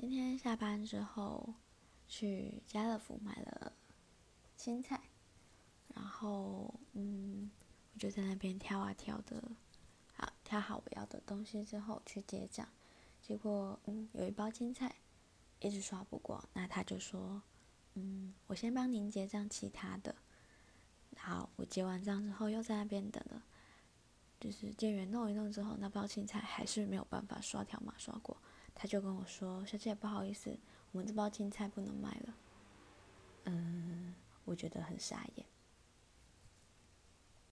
今天下班之后去家乐福买了青菜，然后嗯，我就在那边挑啊挑的，好挑好我要的东西之后去结账，结果嗯有一包青菜一直刷不过，那他就说嗯我先帮您结账其他的，好我结完账之后又在那边等了，就是店员弄一弄之后那包青菜还是没有办法刷条码刷过。他就跟我说：“小姐，不好意思，我们这包青菜不能卖了。”嗯，我觉得很傻眼。